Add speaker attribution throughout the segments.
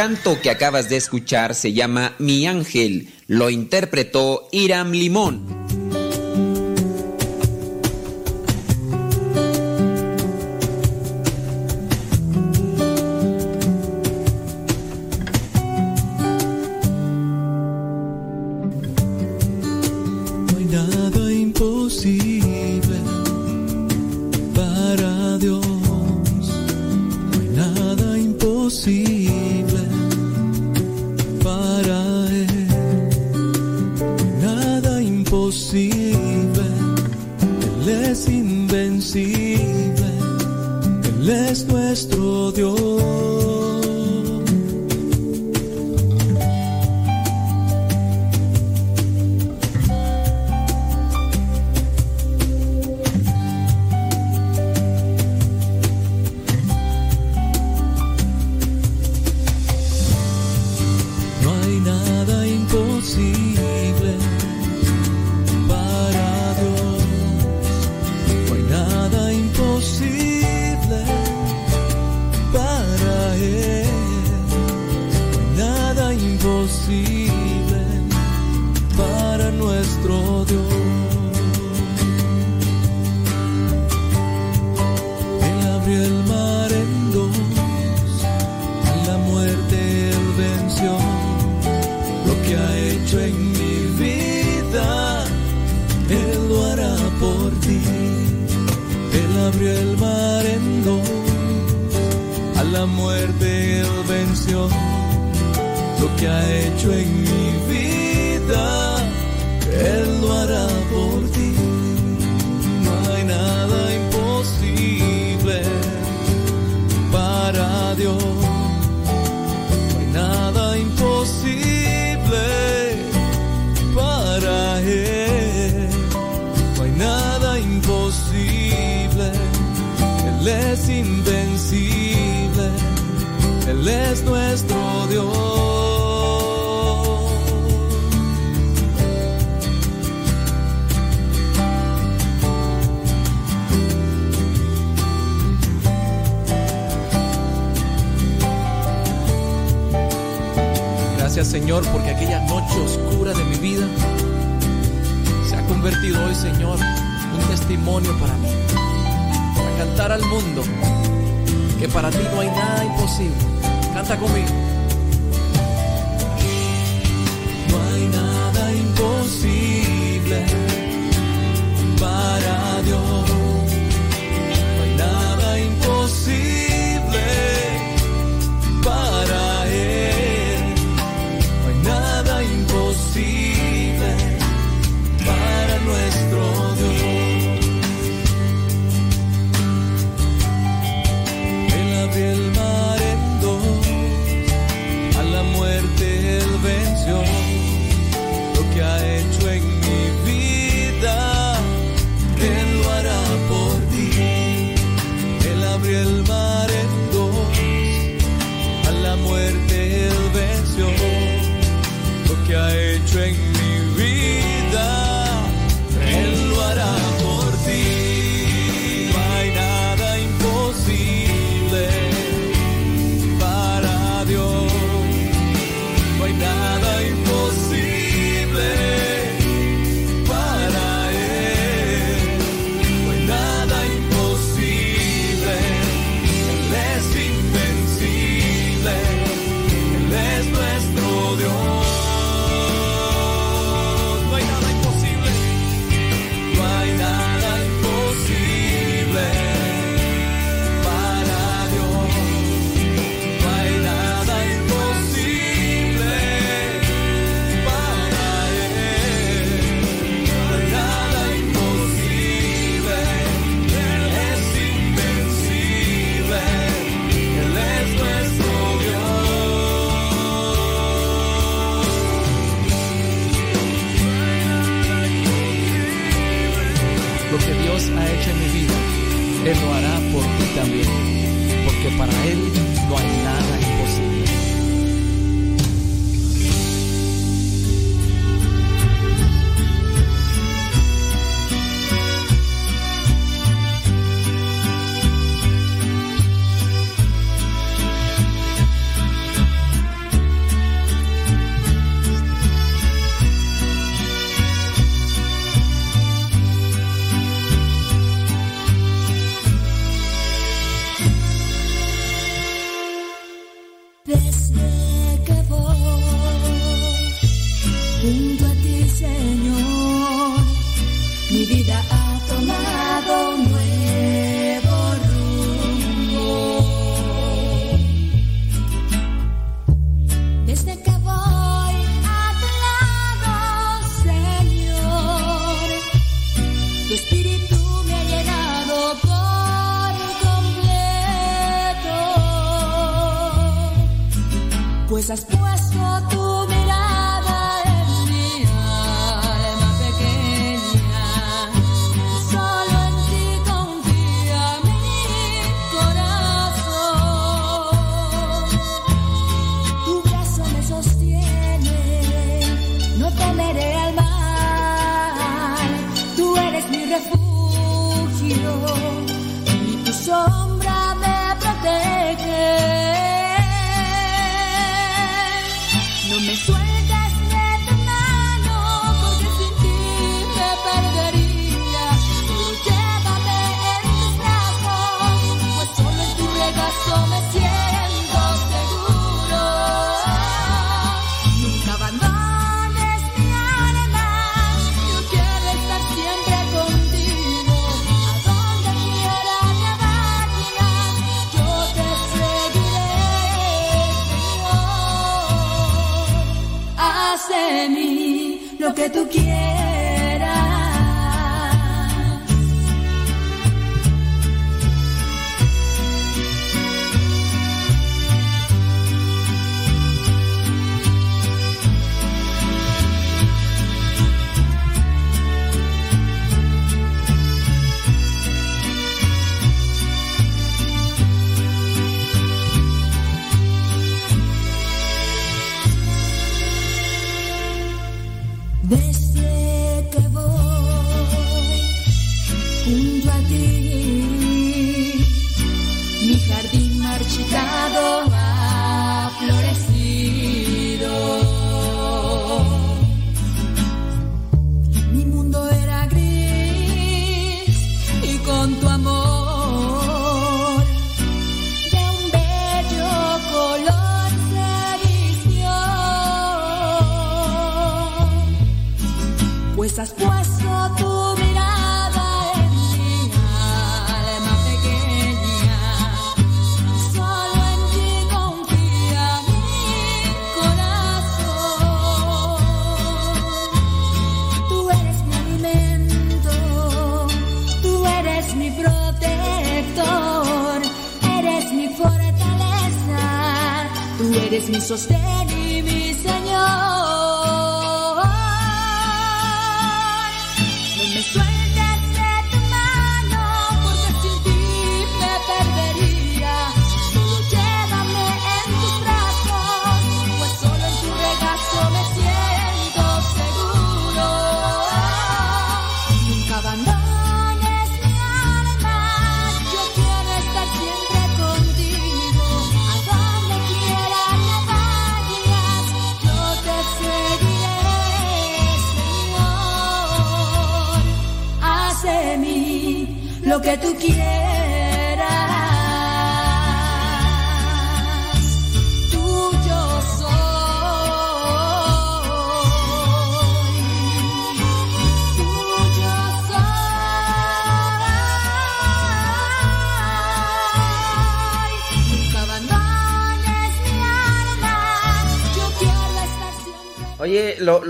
Speaker 1: El canto que acabas de escuchar se llama Mi Ángel. Lo interpretó Iram Limón.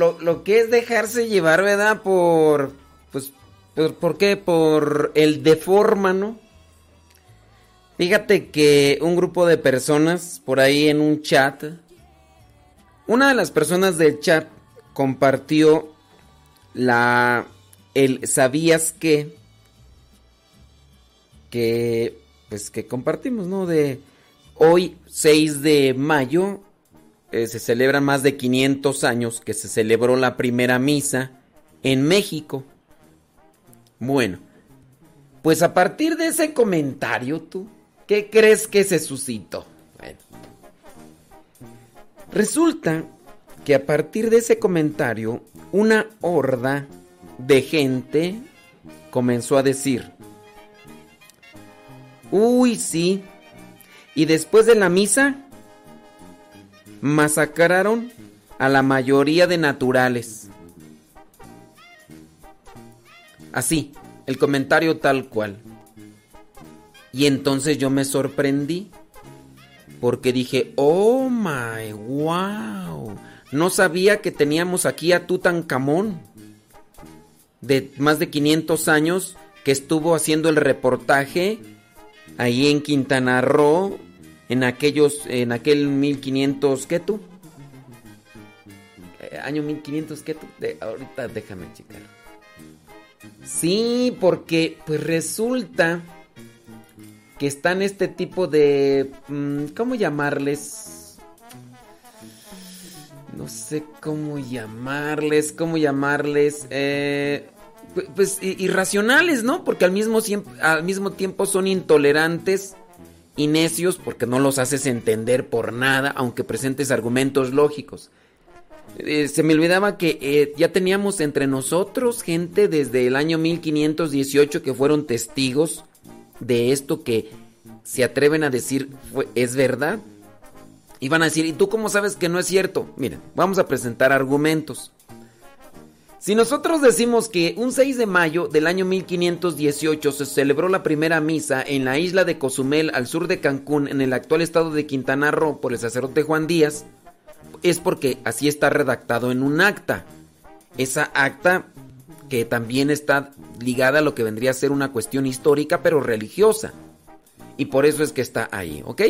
Speaker 2: Lo, que es dejarse llevar, ¿verdad? Por, pues, por, qué? Por el deforma, ¿no? Fíjate que un grupo de personas por ahí en un chat, una de las personas del chat compartió la, el ¿sabías qué? Que, pues que compartimos, ¿no? De hoy, 6 de mayo, eh, se celebran más de 500 años que se celebró la primera misa en México. Bueno, pues a partir de ese comentario, tú, ¿qué crees que se suscitó? Bueno, resulta que a partir de ese comentario, una horda de gente comenzó a decir, uy, sí, y después de la misa, masacraron a la mayoría de naturales. Así, el comentario tal cual. Y entonces yo me sorprendí porque dije, "Oh my wow, no sabía que teníamos aquí a Tutankamón de más de 500 años que estuvo haciendo el reportaje ahí en Quintana Roo en aquellos, en aquel 1500, ¿qué tú? Eh, año 1500, ¿qué tú? ahorita déjame checar. Sí, porque pues resulta que están este tipo de... Mm, ¿Cómo llamarles? No sé cómo llamarles, cómo llamarles. Eh, pues irracionales, ¿no? Porque al mismo, al mismo tiempo son intolerantes y necios porque no los haces entender por nada, aunque presentes argumentos lógicos. Eh, se me olvidaba que eh, ya teníamos entre nosotros gente desde el año 1518 que fueron testigos de esto que se atreven a decir es verdad. Y van a decir, ¿y tú cómo sabes que no es cierto? Miren, vamos a presentar argumentos. Si nosotros decimos que un 6 de mayo del año 1518 se celebró la primera misa en la isla de Cozumel al sur de Cancún en el actual estado de Quintana Roo por el sacerdote Juan Díaz, es porque así está redactado en un acta. Esa acta que también está ligada a lo que vendría a ser una cuestión histórica pero religiosa. Y por eso es que está ahí, ¿ok?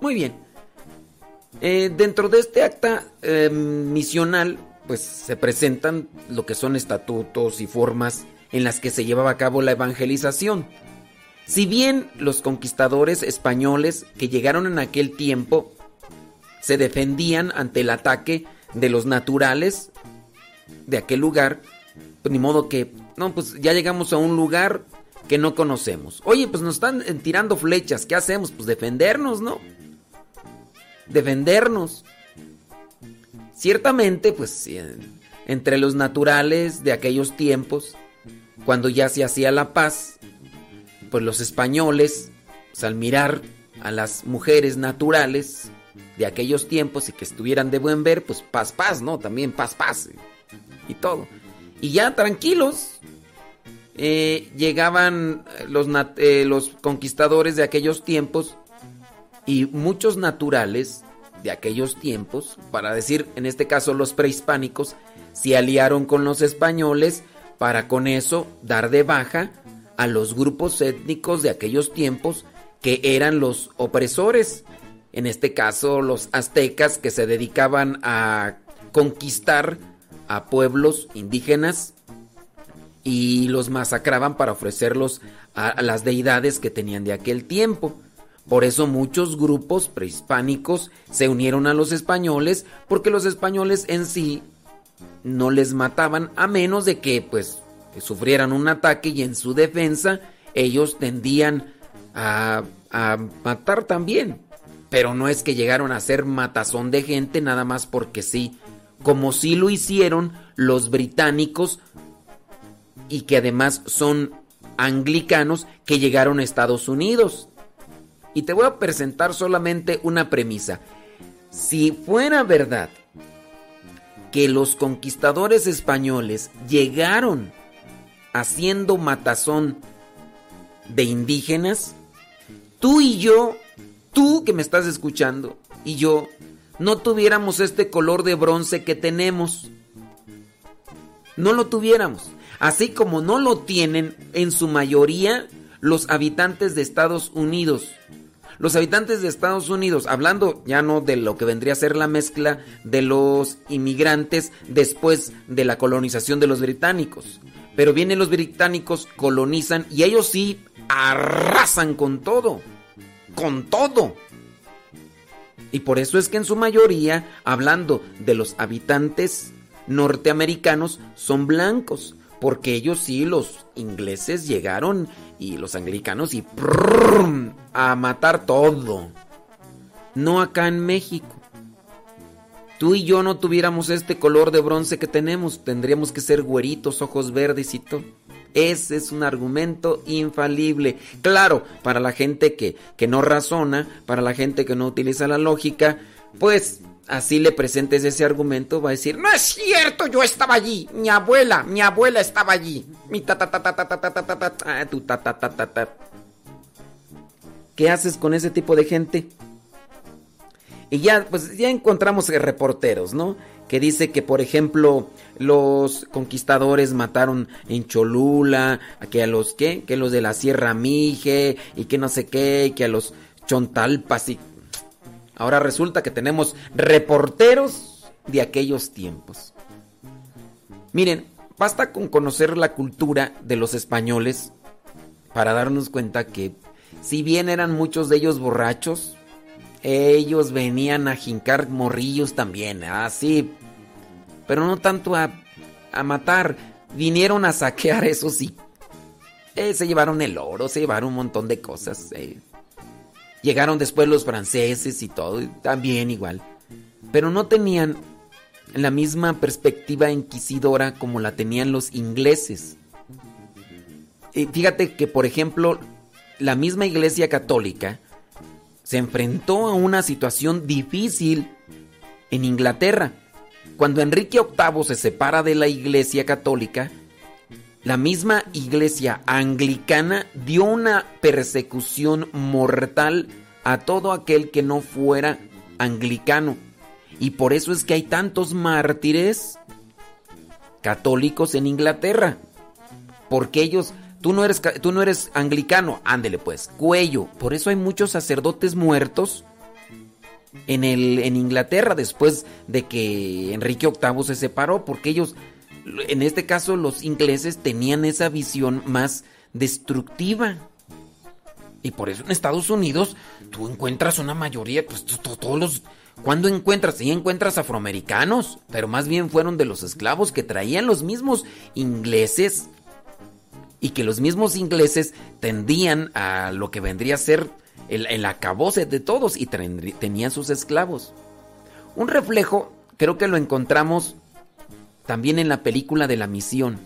Speaker 2: Muy bien. Eh, dentro de este acta eh, misional pues se presentan lo que son estatutos y formas en las que se llevaba a cabo la evangelización. Si bien los conquistadores españoles que llegaron en aquel tiempo se defendían ante el ataque de los naturales de aquel lugar, pues ni modo que, no, pues ya llegamos a un lugar que no conocemos. Oye, pues nos están tirando flechas, ¿qué hacemos? Pues defendernos, ¿no? Defendernos. Ciertamente, pues entre los naturales de aquellos tiempos, cuando ya se hacía la paz, pues los españoles, pues, al mirar a las mujeres naturales de aquellos tiempos y que estuvieran de buen ver, pues paz, paz, ¿no? También paz, paz y todo. Y ya tranquilos, eh, llegaban los, eh, los conquistadores de aquellos tiempos y muchos naturales de aquellos tiempos, para decir en este caso los prehispánicos, se aliaron con los españoles para con eso dar de baja a los grupos étnicos de aquellos tiempos que eran los opresores. En este caso los aztecas que se dedicaban a conquistar a pueblos indígenas y los masacraban para ofrecerlos a las deidades que tenían de aquel tiempo. Por eso muchos grupos prehispánicos se unieron a los españoles porque los españoles en sí no les mataban a menos de que pues sufrieran un ataque y en su defensa ellos tendían a, a matar también. Pero no es que llegaron a ser matazón de gente nada más porque sí, como sí lo hicieron los británicos y que además son anglicanos que llegaron a Estados Unidos. Y te voy a presentar solamente una premisa. Si fuera verdad que los conquistadores españoles llegaron haciendo matazón de indígenas, tú y yo, tú que me estás escuchando, y yo, no tuviéramos este color de bronce que tenemos. No lo tuviéramos. Así como no lo tienen en su mayoría los habitantes de Estados Unidos. Los habitantes de Estados Unidos, hablando ya no de lo que vendría a ser la mezcla de los inmigrantes después de la colonización de los británicos. Pero vienen los británicos, colonizan y ellos sí arrasan con todo. Con todo. Y por eso es que en su mayoría, hablando de los habitantes norteamericanos, son blancos. Porque ellos sí, los ingleses llegaron y los anglicanos y a matar todo. No acá en México. Tú y yo no tuviéramos este color de bronce que tenemos, tendríamos que ser güeritos, ojos verdes y todo. Ese es un argumento infalible. Claro, para la gente que, que no razona, para la gente que no utiliza la lógica, pues así le presentes ese argumento, va a decir, no es cierto, yo estaba allí, mi abuela, mi abuela estaba allí, mi ta ta ta ta ta ta ta ta ta ta tu ta ta ta ta ta. ¿Qué haces con ese tipo de gente? Y ya, pues ya encontramos reporteros, ¿no? Que dice que, por ejemplo, los conquistadores mataron en Cholula, que a los qué, que los de la Sierra Mije, y que no sé qué, que a los Chontalpas y Ahora resulta que tenemos reporteros de aquellos tiempos. Miren, basta con conocer la cultura de los españoles para darnos cuenta que si bien eran muchos de ellos borrachos, ellos venían a jincar morrillos también, así, pero no tanto a, a matar, vinieron a saquear, eso sí. Eh, se llevaron el oro, se llevaron un montón de cosas. Eh. Llegaron después los franceses y todo, también igual. Pero no tenían la misma perspectiva inquisidora como la tenían los ingleses. Y fíjate que, por ejemplo, la misma Iglesia Católica se enfrentó a una situación difícil en Inglaterra. Cuando Enrique VIII se separa de la Iglesia Católica, la misma Iglesia Anglicana dio una persecución mortal a todo aquel que no fuera anglicano. Y por eso es que hay tantos mártires católicos en Inglaterra. Porque ellos, tú no eres, tú no eres anglicano, ándele pues, cuello. Por eso hay muchos sacerdotes muertos en, el, en Inglaterra después de que Enrique VIII se separó, porque ellos, en este caso los ingleses, tenían esa visión más destructiva. Y por eso en Estados Unidos tú encuentras una mayoría, pues todos los... ¿Cuándo encuentras? Sí encuentras afroamericanos, pero más bien fueron de los esclavos que traían los mismos ingleses y que los mismos ingleses tendían a lo que vendría a ser el, el acabose de todos y tenían sus esclavos. Un reflejo creo que lo encontramos también en la película de la misión.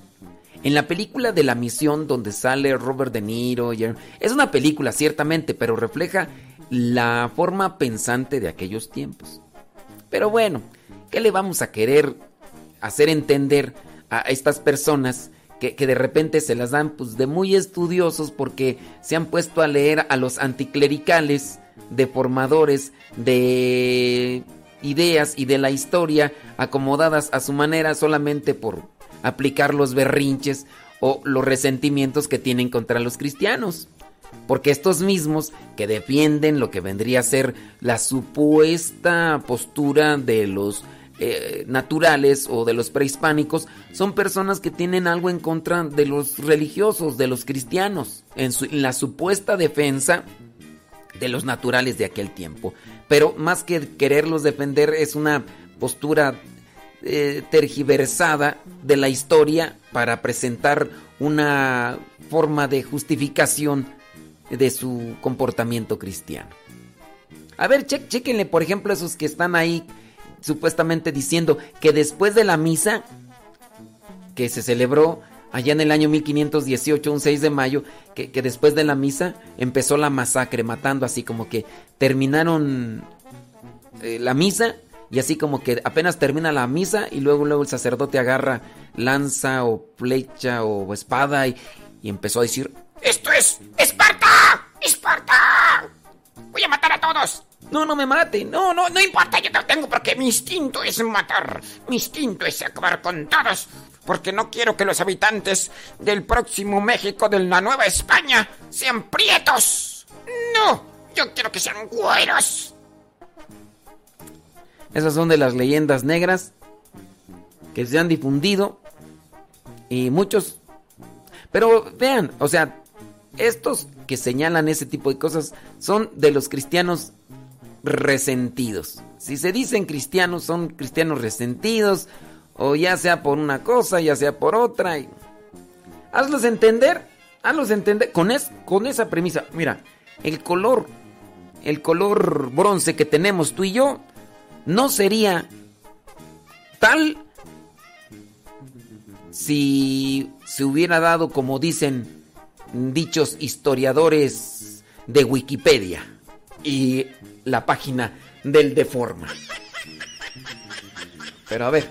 Speaker 2: En la película de la misión donde sale Robert De Niro, es una película ciertamente, pero refleja la forma pensante de aquellos tiempos. Pero bueno, ¿qué le vamos a querer hacer entender a estas personas que, de repente se las dan pues, de muy estudiosos porque se han puesto a leer a los anticlericales, deformadores de ideas y de la historia acomodadas a su manera solamente por aplicar los berrinches o los resentimientos que tienen contra los cristianos. Porque estos mismos que defienden lo que vendría a ser la supuesta postura de los eh, naturales o de los prehispánicos son personas que tienen algo en contra de los religiosos, de los cristianos, en, en la supuesta defensa de los naturales de aquel tiempo. Pero más que quererlos defender es una postura eh, tergiversada de la historia para presentar una forma de justificación de su comportamiento cristiano. A ver, che chequenle, por ejemplo, esos que están ahí supuestamente diciendo que después de la misa que se celebró allá en el año 1518, un 6 de mayo, que, que después de la misa empezó la masacre, matando así como que terminaron eh, la misa y así como que apenas termina la misa y luego luego el sacerdote agarra lanza o flecha o espada y, y empezó a decir,
Speaker 3: esto es Esparta, Esparta, voy a matar a todos.
Speaker 2: No, no me mate, no, no, no importa,
Speaker 3: yo te tengo porque mi instinto es matar, mi instinto es acabar con todos, porque no quiero que los habitantes del próximo México de la Nueva España sean prietos. No, yo quiero que sean güeros.
Speaker 2: Esas son de las leyendas negras que se han difundido y muchos... Pero vean, o sea, estos que señalan ese tipo de cosas son de los cristianos resentidos. Si se dicen cristianos, son cristianos resentidos, o ya sea por una cosa, ya sea por otra. Y... Hazlos entender, hazlos entender con, es, con esa premisa. Mira, el color, el color bronce que tenemos tú y yo, no sería tal si se hubiera dado, como dicen dichos historiadores de Wikipedia y la página del Deforma. Pero a ver,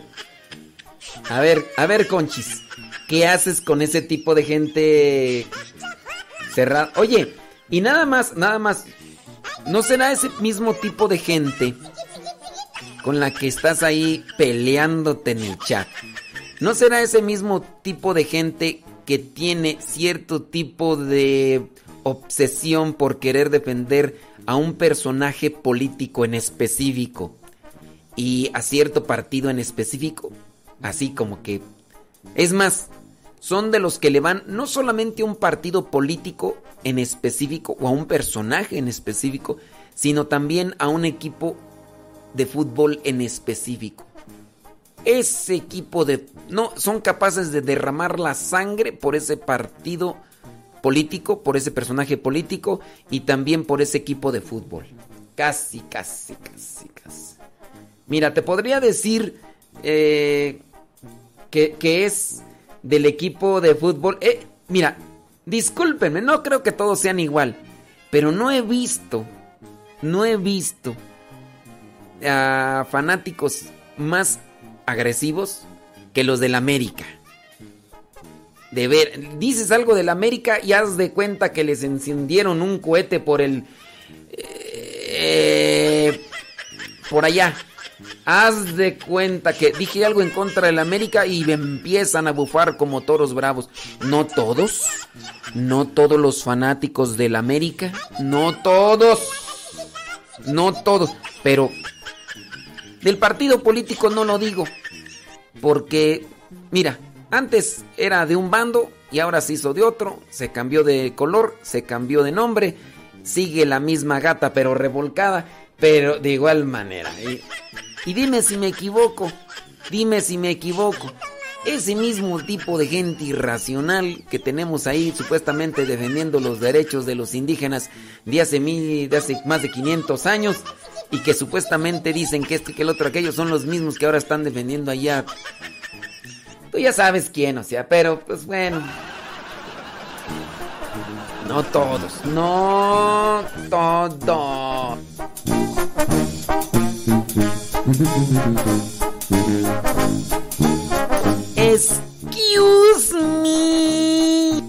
Speaker 2: a ver, a ver, Conchis, ¿qué haces con ese tipo de gente cerrada? Oye, y nada más, nada más, ¿no será ese mismo tipo de gente con la que estás ahí peleándote en el chat. ¿No será ese mismo tipo de gente que tiene cierto tipo de obsesión por querer defender a un personaje político en específico y a cierto partido en específico. Así como que... Es más, son de los que le van no solamente a un partido político en específico o a un personaje en específico, sino también a un equipo de fútbol en específico. Ese equipo de... No, son capaces de derramar la sangre por ese partido político, por ese personaje político y también por ese equipo de fútbol. Casi, casi, casi, casi. Mira, te podría decir eh, que, es del equipo de fútbol. Eh, mira, discúlpenme, no creo que todos sean igual, pero no he visto, no he visto a fanáticos más agresivos que los del América. De ver, dices algo del América y haz de cuenta que les encendieron un cohete por el... Eh, por allá. Haz de cuenta que dije algo en contra del América y me empiezan a bufar como toros bravos. No todos, no todos los fanáticos del América, no todos, no todos, pero del partido político no lo digo, porque, mira, antes era de un bando y ahora se hizo de otro, se cambió de color, se cambió de nombre, sigue la misma gata pero revolcada, pero de igual manera. Y dime si me equivoco, dime si me equivoco. Ese mismo tipo de gente irracional que tenemos ahí supuestamente defendiendo los derechos de los indígenas de hace, mil, de hace más de 500 años y que supuestamente dicen que este que el otro aquellos son los mismos que ahora están defendiendo allá. Tú ya sabes quién, o sea, pero pues bueno. No todos, no todos. Excuse me.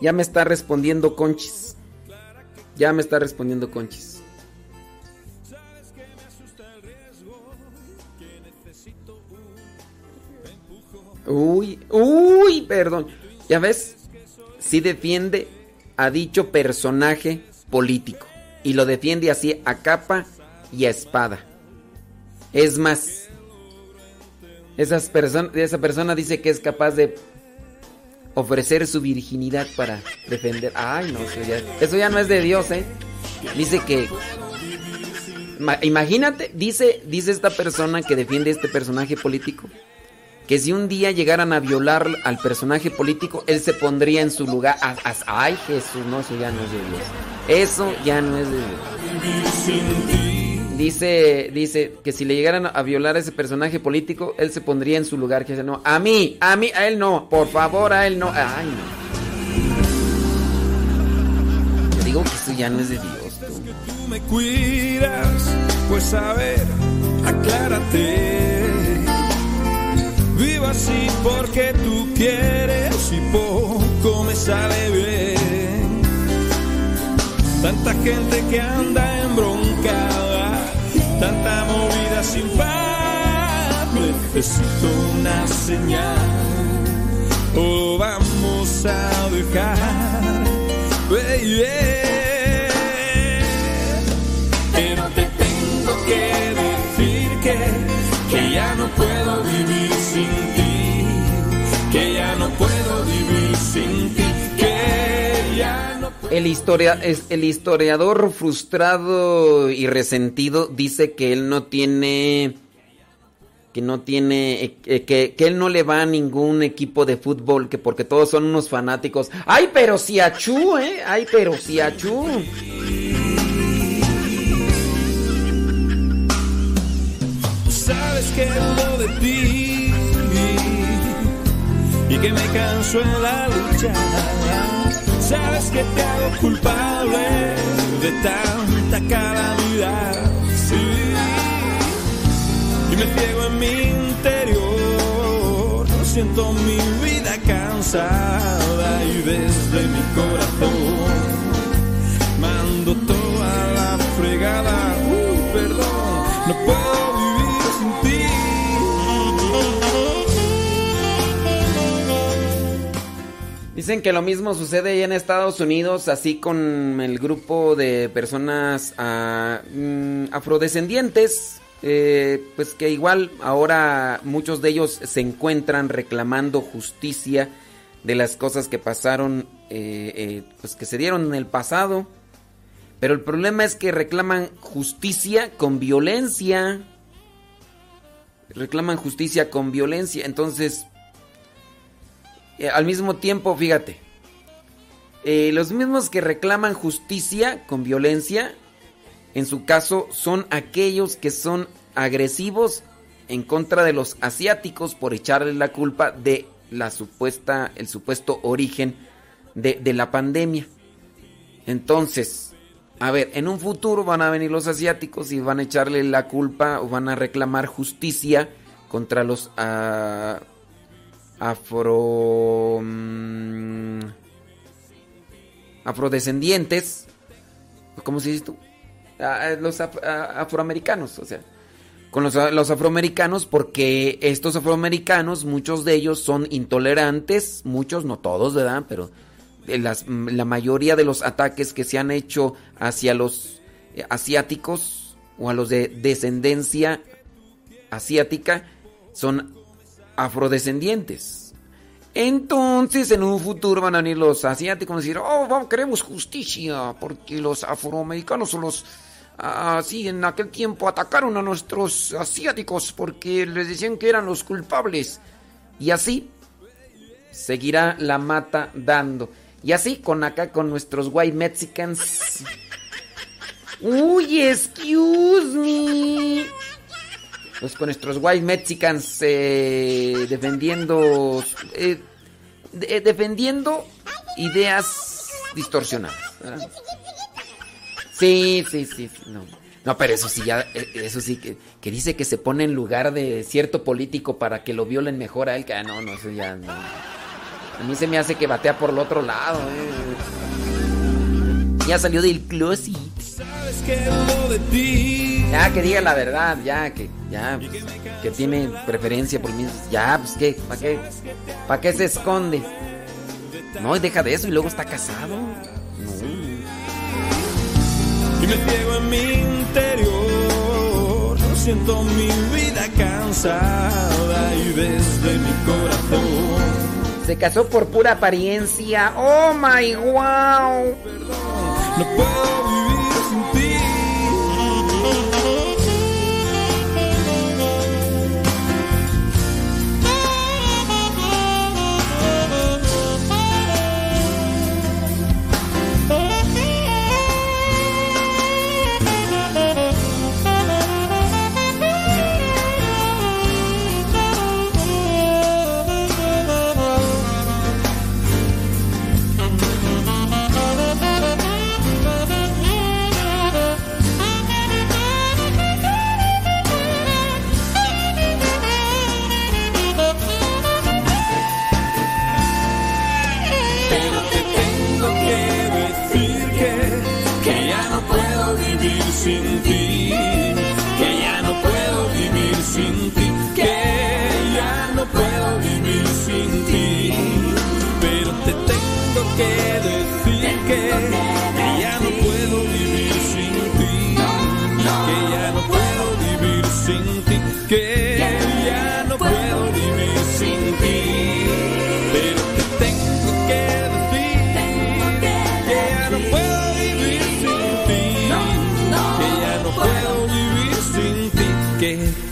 Speaker 2: Ya me está respondiendo Conchis. Ya me está respondiendo Conchis. Uy, uy, perdón. Ya ves, sí defiende a dicho personaje político. Y lo defiende así a capa y a espada. Es más, esas esa persona dice que es capaz de ofrecer su virginidad para defender. Ay, no, eso ya, eso ya no es de Dios, ¿eh? Dice que imagínate, dice dice esta persona que defiende este personaje político que si un día llegaran a violar al personaje político, él se pondría en su lugar. ay, Jesús, no, eso ya no es de Dios. Eso ya no es de Dios. Dice, dice que si le llegaran a violar a ese personaje político, él se pondría en su lugar. Que dice, no, a mí, a mí, a él no, por favor, a él no. Ay, no. Yo digo que eso ya no es de Dios. Tú.
Speaker 1: tú me cuidas, pues a ver, aclárate. Vivo así porque tú quieres y poco me sale bien. Tanta gente que anda embroncada, tanta movida sin paz. Necesito una señal, o vamos a dejar. Baby. Pero te tengo que
Speaker 2: El, historiador frustrado y resentido dice que él no tiene que no tiene que, que, que, él no le va a ningún equipo de fútbol que porque todos son unos fanáticos. Ay pero si achú eh ay pero si achú
Speaker 1: sabes que lo de ti y que me canso en la lucha. Sabes que te hago culpable de tanta calamidad. Sí. Y me ciego en mi interior. siento mi vida cansada y desde mi corazón mando toda la fregada. Uh, perdón, no puedo
Speaker 2: Dicen que lo mismo sucede allá en Estados Unidos, así con el grupo de personas ah, mm, afrodescendientes, eh, pues que igual ahora muchos de ellos se encuentran reclamando justicia de las cosas que pasaron, eh, eh, pues que se dieron en el pasado. Pero el problema es que reclaman justicia con violencia. Reclaman justicia con violencia. Entonces, eh, al mismo tiempo, fíjate, eh, los mismos que reclaman justicia con violencia, en su caso, son aquellos que son agresivos en contra de los asiáticos por echarles la culpa de la supuesta, el supuesto origen de, la pandemia. Entonces, a ver, en un futuro van a venir los asiáticos y van a echarle la culpa o van a reclamar justicia contra los ah, afro mm, afrodescendientes, ¿cómo se dice tú? Ah, los af- ah, afroamericanos, o sea, con los, los afroamericanos porque estos afroamericanos, muchos de ellos son intolerantes, muchos, no todos, ¿verdad? Pero de las- la mayoría de los ataques que se han hecho hacia los eh, asiáticos o a los de descendencia asiática son afrodescendientes. Entonces, en un futuro van a venir los asiáticos a decir, oh, queremos justicia, porque los afroamericanos son los... Así, en aquel tiempo atacaron a nuestros asiáticos porque les decían que eran los culpables. Y así seguirá la mata dando. Y así con acá con nuestros white Mexicans. Uy, excuse me. Pues con nuestros white Mexicans eh, defendiendo eh, de- defendiendo ideas distorsionadas. Sí, sí, sí, no. No, pero eso sí, ya, eh, eso sí, que, que dice que se pone en lugar de cierto político para que lo violen mejor a él, que ah, no, no, eso ya. A mí se me hace que batea por el otro lado, eh. Ya salió del closet.
Speaker 1: Sabes lo de ti
Speaker 2: Ya, que diga la verdad, ya, que, ya, pues, que tiene preferencia por mí. Ya, pues, ¿qué? ¿Para qué? ¿Para qué se esconde? No, y deja de eso y luego está casado. No.
Speaker 1: y me ciego en mi interior. Siento mi vida cansada y desde mi corazón
Speaker 2: Se casó por pura apariencia. Oh my wow.
Speaker 1: no puedo vivir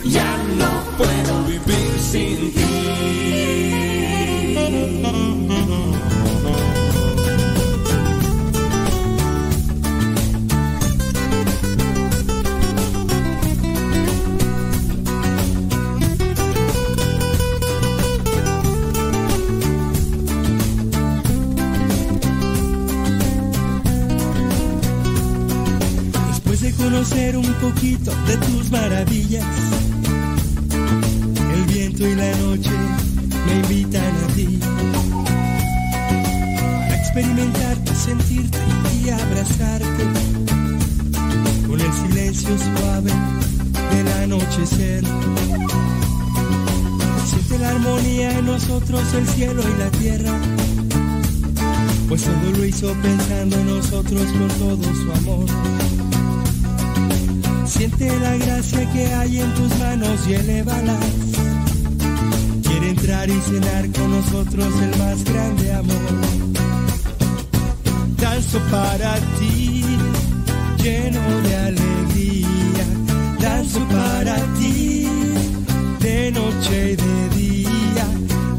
Speaker 1: ya no puedo vivir sin ti.
Speaker 4: Y elévalas. Quiere entrar y cenar con nosotros el más grande amor. Danzo para ti, lleno de alegría. Danzo para ti, de noche y de día.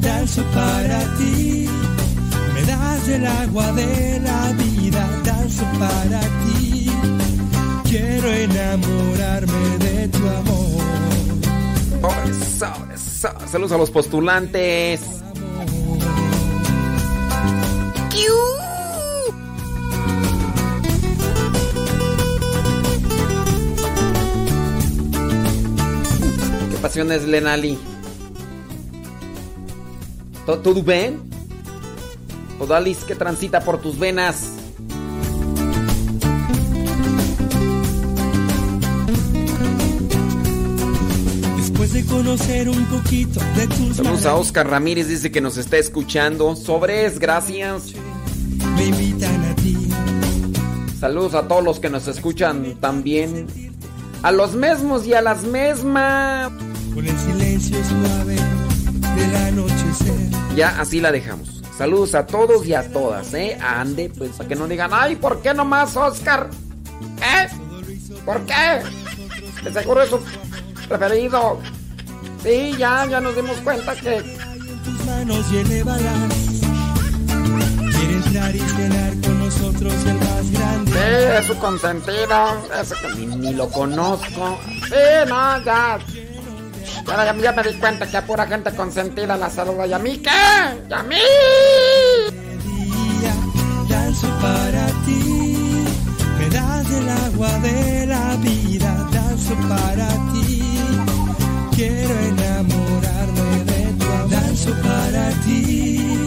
Speaker 4: Danzo para ti, me das el agua de la vida. Danzo para ti,
Speaker 2: Saludos a los postulantes. ¿Qué pasiones, Lenali? ¿Todo, ¿Todo bien? Odalis, que transita por tus venas?
Speaker 4: Conocer un poquito de tus
Speaker 2: Saludos a Oscar Ramírez, dice que nos está escuchando. Sobres, gracias.
Speaker 4: me invitan a ti.
Speaker 2: Saludos a todos los que nos escuchan también. A los mismos y a las mismas.
Speaker 4: Con el silencio suave del anochecer.
Speaker 2: Ya así la dejamos. Saludos a todos y a todas, ¿eh? Ande, pues para que no digan, ay, ¿por qué nomás Oscar? ¿Eh? ¿Por qué? De seguro es su preferido. Sí, ya, ya nos dimos cuenta que
Speaker 4: En tus manos y elévalas. Quiere entrar y cenar con nosotros el más grande.
Speaker 3: Sí, es su consentido. Ese que
Speaker 2: ni, ni lo conozco.
Speaker 3: Sí, no, ya. Ya, ya- me di cuenta que a pura gente consentida la saluda. ¿Y a mí qué? ¿Y a mí?
Speaker 4: danzo para ti. Me das el agua de la vida, danzo para ti. Quiero tu para ti,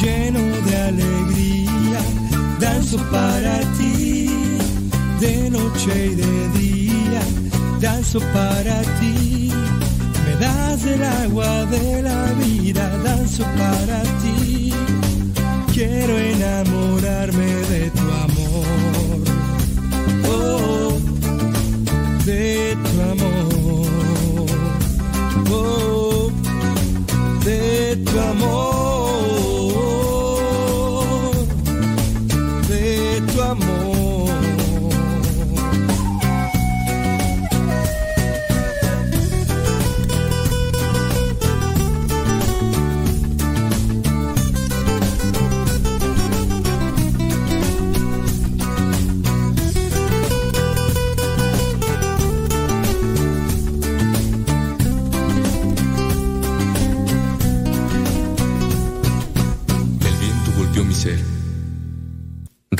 Speaker 4: lleno de alegría. Danzo para ti, de noche y de día. Danzo para ti. Me das el agua de la vida, danzo para ti. Quiero enamorarme de tu amor. Oh, de tu amor. Oh, de tu amor.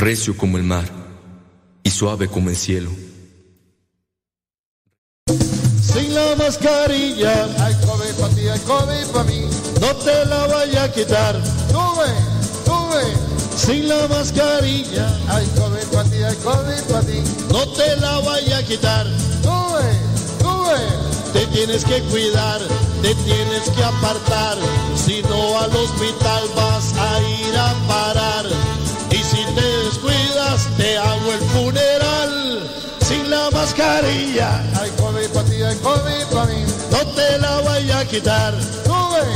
Speaker 5: Recio como el mar y suave como el cielo.
Speaker 6: Sin la mascarilla, hay COVID para ti, hay COVID para mí. No te la vaya a quitar. Sube, sube. Sin la mascarilla, hay COVID para ti, hay COVID para ti. No te la vaya a quitar. Sube, sube. Te tienes que cuidar, te tienes que apartar. Si no al hospital vas a ir a parar. Si te descuidas, te hago el funeral. Sin la mascarilla, hay COVID para ti, hay COVID para mí. No te la vaya a quitar. Sube,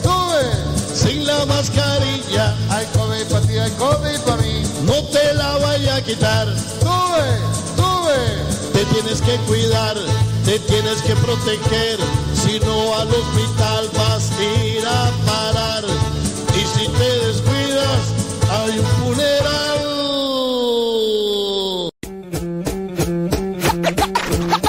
Speaker 6: sube. Sin la mascarilla, hay COVID para ti, hay COVID para mí. No te la vaya a quitar. Sube, sube. Te tienes que cuidar, te tienes que proteger. Si no al hospital vas a ir a parar. Hay un funeral.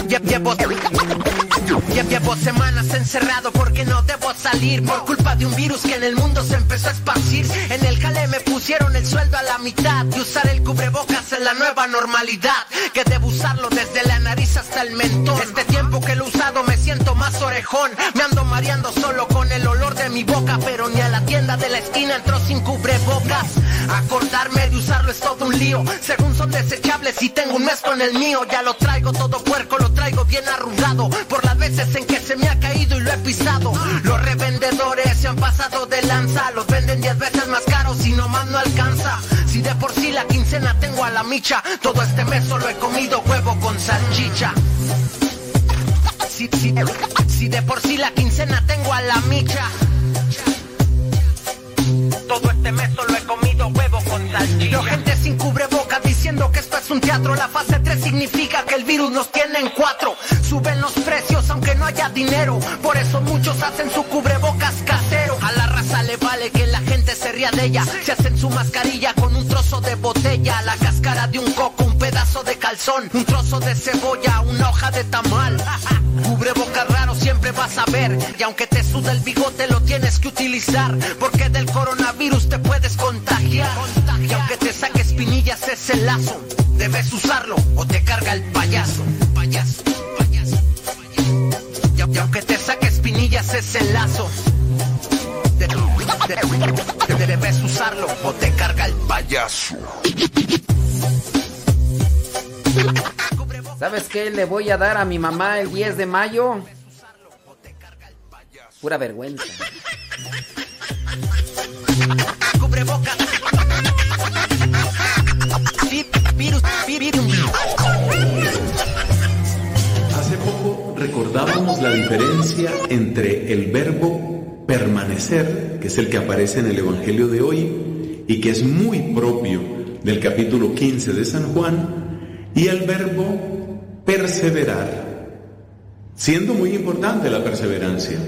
Speaker 7: Lle- Llevo, lle- llevo semanas encerrado porque no debo salir por culpa de un virus que en el mundo se empezó a esparcir. En el jale pusieron el sueldo a la mitad y usar el cubrebocas es la nueva normalidad, que debo usarlo desde la nariz hasta el mentón. Este tiempo que lo he usado me siento más orejón, me ando mareando solo con el olor de mi boca, pero ni a la tienda de la esquina entró sin cubrebocas. Acordarme de usarlo es todo un lío, según son desechables y tengo un mes con el mío, ya lo traigo todo puerco, lo traigo bien arrugado, por las veces en que se me ha caído y lo he pisado. Los revendedores han pasado de lanza, los venden 10 veces más caros y nomás no alcanza. Si de por sí la quincena tengo a la micha, todo este mes solo he comido huevo con salchicha. Si, de por sí la quincena tengo a la micha. Todo este mes solo he comido huevo con salchicha. Veo gente sin cubreboca diciendo que esto es un teatro. La fase 3 significa que el virus nos tiene en cuatro. Suben los precios aunque no haya dinero. Por eso muchos hacen su cubrebocas casero. Le vale que la gente se ría de ella. Se hacen su mascarilla con un trozo de botella. La cáscara de un coco, un pedazo de calzón. Un trozo de cebolla, una hoja de tamal. Cubrebocas raro siempre vas a ver. Y aunque te suda el bigote lo tienes que utilizar. Porque del coronavirus te puedes contagiar. Y aunque te saque espinillas ese lazo, debes usarlo o te carga el payaso. Payaso, payaso, payaso. Y, aunque te saque espinillas ese lazo, debes usarlo o te carga el payaso.
Speaker 2: ¿Sabes qué le voy a dar a mi mamá el 10 de mayo? Pura vergüenza.
Speaker 8: Hace poco recordábamos la diferencia entre el verbo permanecer, que es el que aparece en el Evangelio de hoy y que es muy propio del capítulo 15 de San Juan, y el verbo perseverar, siendo muy importante la perseverancia.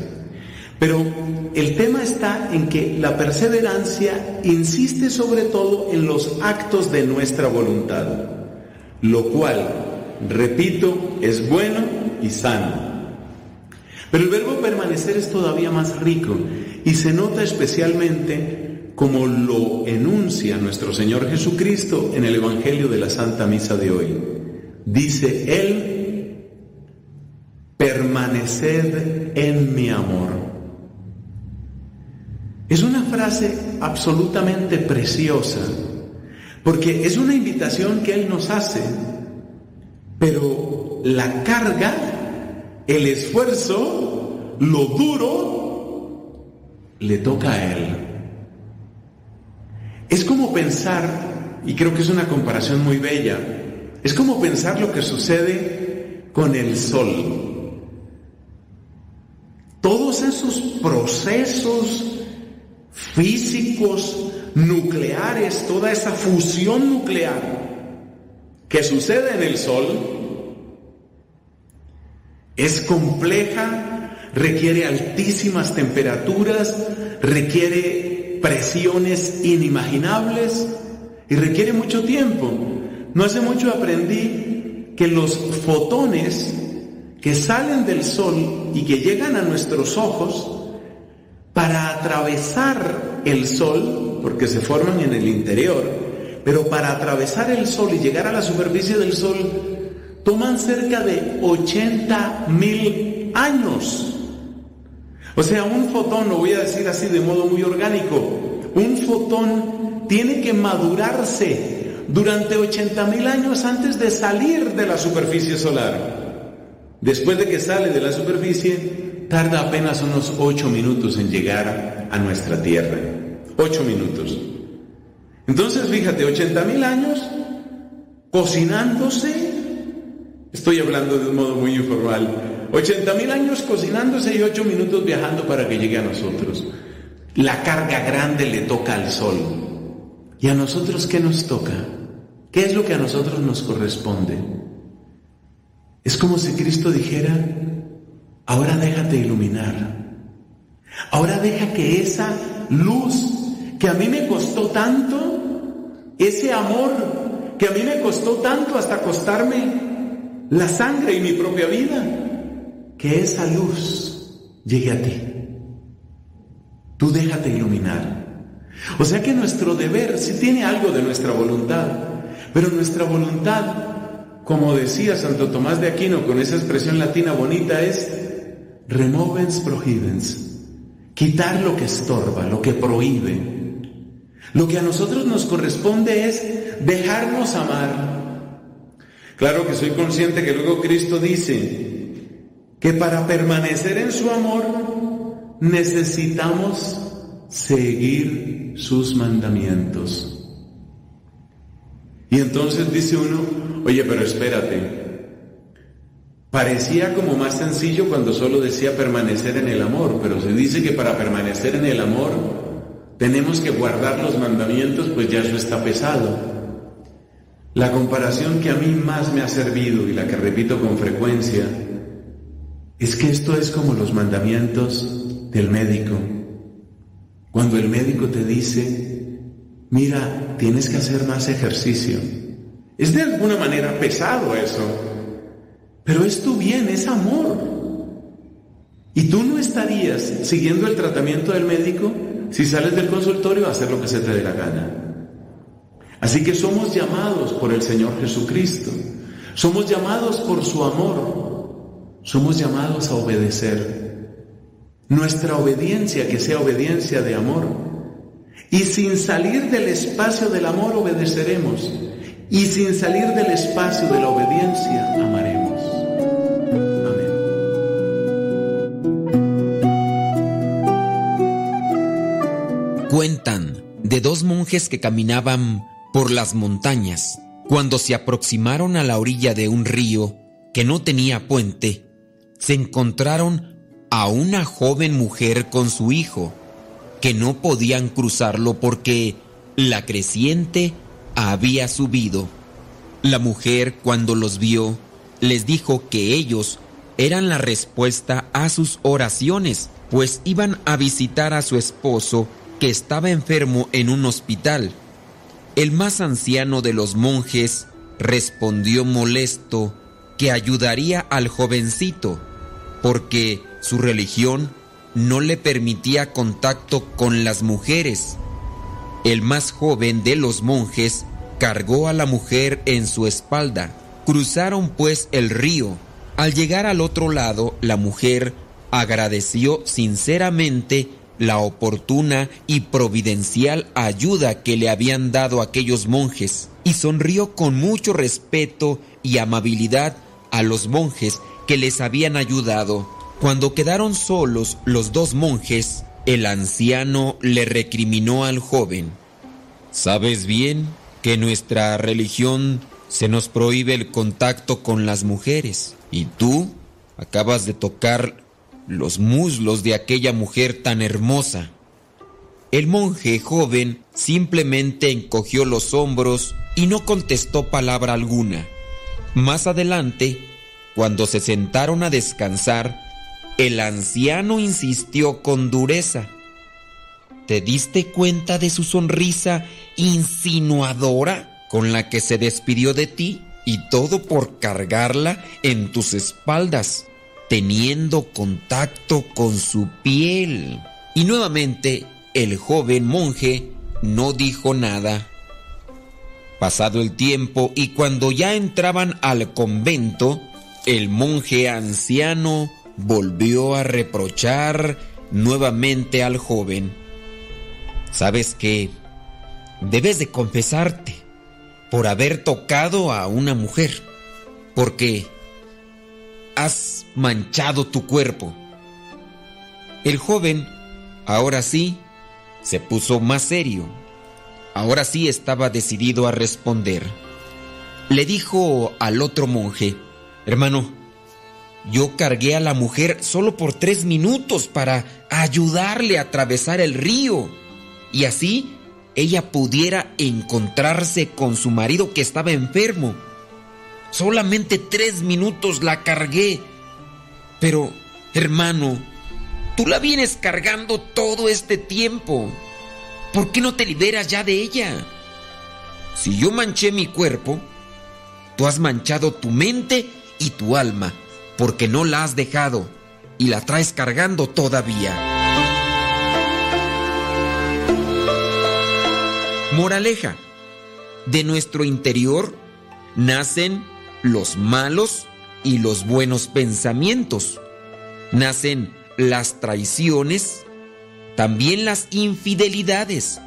Speaker 8: Pero el tema está en que la perseverancia insiste sobre todo en los actos de nuestra voluntad, lo cual, repito, es bueno y sano. Pero el verbo permanecer es todavía más rico y se nota especialmente como lo enuncia nuestro Señor Jesucristo en el Evangelio de la Santa Misa de hoy. Dice Él, permaneced en mi amor. Es una frase absolutamente preciosa, porque es una invitación que Él nos hace, pero la carga, el esfuerzo, lo duro, le toca a Él. Es como pensar, y creo que es una comparación muy bella, es como pensar lo que sucede con el sol. Todos esos procesos físicos, nucleares, toda esa fusión nuclear que sucede en el Sol es compleja, requiere altísimas temperaturas, requiere presiones inimaginables y requiere mucho tiempo. No hace mucho aprendí que los fotones que salen del Sol y que llegan a nuestros ojos, para atravesar el sol, porque se forman en el interior, pero para atravesar el sol y llegar a la superficie del sol, toman cerca de 80 mil años. O sea, un fotón, lo voy a decir así de modo muy orgánico, un fotón tiene que madurarse durante 80 mil años antes de salir de la superficie solar. Después de que sale de la superficie, tarda apenas unos ocho minutos en llegar a nuestra tierra. Ocho minutos. Entonces, fíjate, 80 mil años cocinándose, estoy hablando de un modo muy informal, 80 mil años cocinándose y ocho minutos viajando para que llegue a nosotros. La carga grande le toca al sol. ¿Y a nosotros qué nos toca? ¿Qué es lo que a nosotros nos corresponde? Es como si Cristo dijera, ahora déjate iluminar. Ahora deja que esa luz que a mí me costó tanto, ese amor que a mí me costó tanto hasta costarme la sangre y mi propia vida, que esa luz llegue a ti. Tú déjate iluminar. O sea que nuestro deber sí tiene algo de nuestra voluntad, Pero nuestra voluntad, como decía Santo Tomás de Aquino con esa expresión latina bonita, es removens prohibens. Quitar lo que estorba, lo que prohíbe. Lo que a nosotros nos corresponde es dejarnos amar. Claro que soy consciente que luego Cristo dice que para permanecer en su amor necesitamos seguir sus mandamientos. Y entonces dice uno, oye, pero espérate, Parecía como más sencillo cuando solo decía permanecer en el amor, pero se dice que para permanecer en el amor tenemos que guardar los mandamientos, pues ya eso está pesado. La comparación que a mí más me ha servido y la que repito con frecuencia es que esto es como los mandamientos del médico. Cuando el médico te dice, mira, tienes que hacer más ejercicio. Es de alguna manera pesado eso. Pero es tu bien, es amor. Y tú no estarías siguiendo el tratamiento del médico si sales del consultorio a hacer lo que se te dé la gana. Así que somos llamados por el Señor Jesucristo. Somos llamados por su amor. Somos llamados a obedecer. Nuestra obediencia que sea obediencia de amor. Y sin salir del espacio del amor obedeceremos. Y sin salir del espacio de la obediencia amaremos.
Speaker 2: Cuentan de dos monjes que caminaban por las montañas. Cuando se aproximaron a la orilla de un río que no tenía puente, se encontraron a una joven mujer con su hijo, que no podían cruzarlo porque la creciente había subido. La mujer cuando los vio les dijo que ellos eran la respuesta a sus oraciones, pues iban a visitar a su esposo que estaba enfermo en un hospital. El más anciano de los monjes respondió molesto que ayudaría al jovencito, porque su religión no le permitía contacto con las mujeres. El más joven de los monjes cargó a la mujer en su espalda. Cruzaron pues el río. Al llegar al otro lado, la mujer agradeció sinceramente la oportuna y providencial ayuda que le habían dado aquellos monjes y sonrió con mucho respeto y amabilidad a los monjes que les habían ayudado. Cuando quedaron solos los dos monjes, el anciano le recriminó al joven. Sabes bien que nuestra religión se nos prohíbe el contacto con las mujeres y tú acabas de tocar los muslos de aquella mujer tan hermosa. El monje joven simplemente encogió los hombros y no contestó palabra alguna. Más adelante, cuando se sentaron a descansar, el anciano insistió con dureza. ¿Te diste cuenta de su sonrisa insinuadora con la que se despidió de ti? Y todo por cargarla en tus espaldas teniendo contacto con su piel. Y nuevamente el joven monje no dijo nada. Pasado el tiempo y cuando ya entraban al convento, el monje anciano volvió a reprochar nuevamente al joven. ¿Sabes qué? Debes de confesarte por haber tocado a una mujer, porque has manchado tu cuerpo. El joven, ahora sí, se puso más serio. Ahora sí estaba decidido a responder. Le dijo al otro monje, hermano, yo cargué a la mujer solo por tres minutos para ayudarle a atravesar el río y así ella pudiera encontrarse con su marido que estaba enfermo. Solamente tres minutos la cargué. Pero, hermano, tú la vienes cargando todo este tiempo. ¿Por qué no te liberas ya de ella? Si yo manché mi cuerpo, tú has manchado tu mente y tu alma, porque no la has dejado y la traes cargando todavía. Moraleja. de nuestro interior nacen los malos y los buenos pensamientos. Nacen las traiciones, también las infidelidades.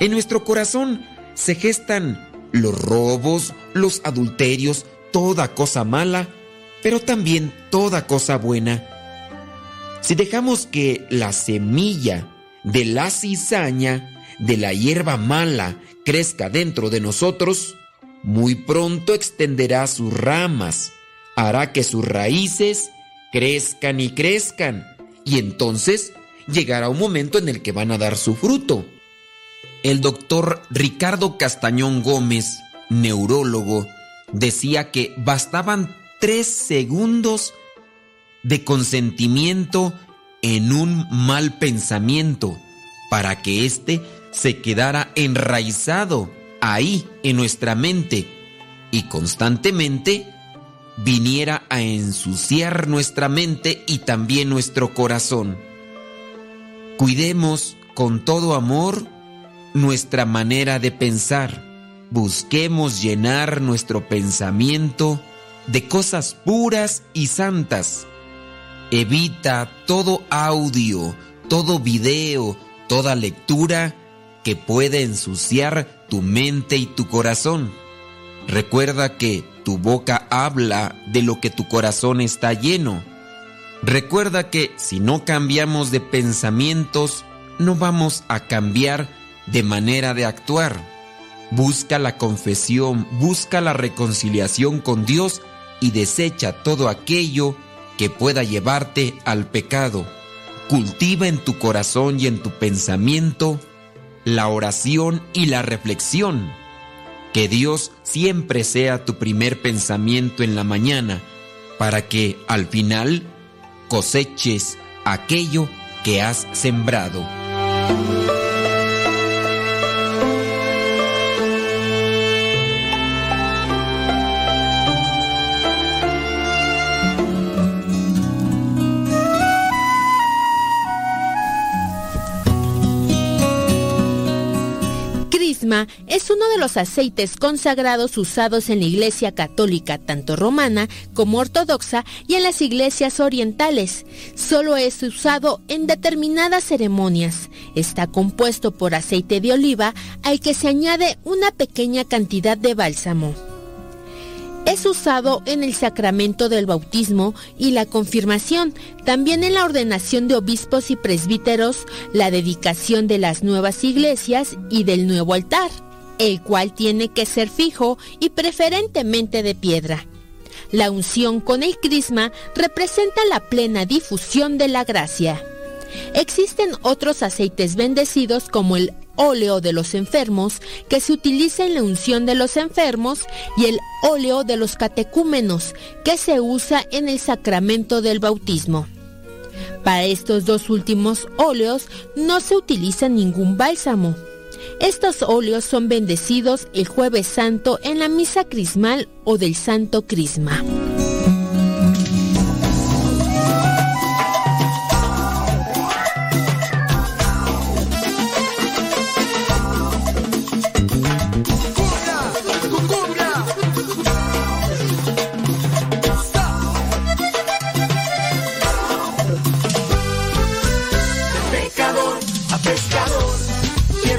Speaker 2: En nuestro corazón se gestan los robos, los adulterios, toda cosa mala, pero también toda cosa buena. Si dejamos que la semilla de la cizaña, de la hierba mala, crezca dentro de nosotros, muy pronto extenderá sus ramas, hará que sus raíces crezcan y crezcan, y entonces llegará un momento en el que van a dar su fruto. El doctor Ricardo Castañón Gómez, neurólogo, decía que bastaban tres segundos de consentimiento en un mal pensamiento para que éste se quedara enraizado ahí en nuestra mente y constantemente viniera a ensuciar nuestra mente y también nuestro corazón. Cuidemos con todo amor nuestra manera de pensar. Busquemos llenar nuestro pensamiento de cosas puras y santas. Evita todo audio, todo video, toda lectura que puede ensuciar tu mente y tu corazón. Recuerda que tu boca habla de lo que tu corazón está lleno. Recuerda que si no cambiamos de pensamientos, no vamos a cambiar de manera de actuar. Busca la confesión, busca la reconciliación con Dios y desecha todo aquello que pueda llevarte al pecado. Cultiva en tu corazón y en tu pensamiento la oración y la reflexión. Que Dios siempre sea tu primer pensamiento en la mañana para que al final coseches aquello que has sembrado.
Speaker 9: Es uno de los aceites consagrados usados en la Iglesia Católica, tanto romana como ortodoxa, y en las iglesias orientales. Solo es usado en determinadas ceremonias. Está compuesto por aceite de oliva al que se añade una pequeña cantidad de bálsamo. Es usado en el sacramento del bautismo y la confirmación, también en la ordenación de obispos y presbíteros, la dedicación de las nuevas iglesias y del nuevo altar, el cual tiene que ser fijo y preferentemente de piedra. La unción con el crisma representa la plena difusión de la gracia. Existen otros aceites bendecidos como el óleo de los enfermos que se utiliza en la unción de los enfermos y el óleo de los catecúmenos que se usa en el sacramento del bautismo. Para estos dos últimos óleos no se utiliza ningún bálsamo. Estos óleos son bendecidos el jueves santo en la misa crismal o del santo crisma.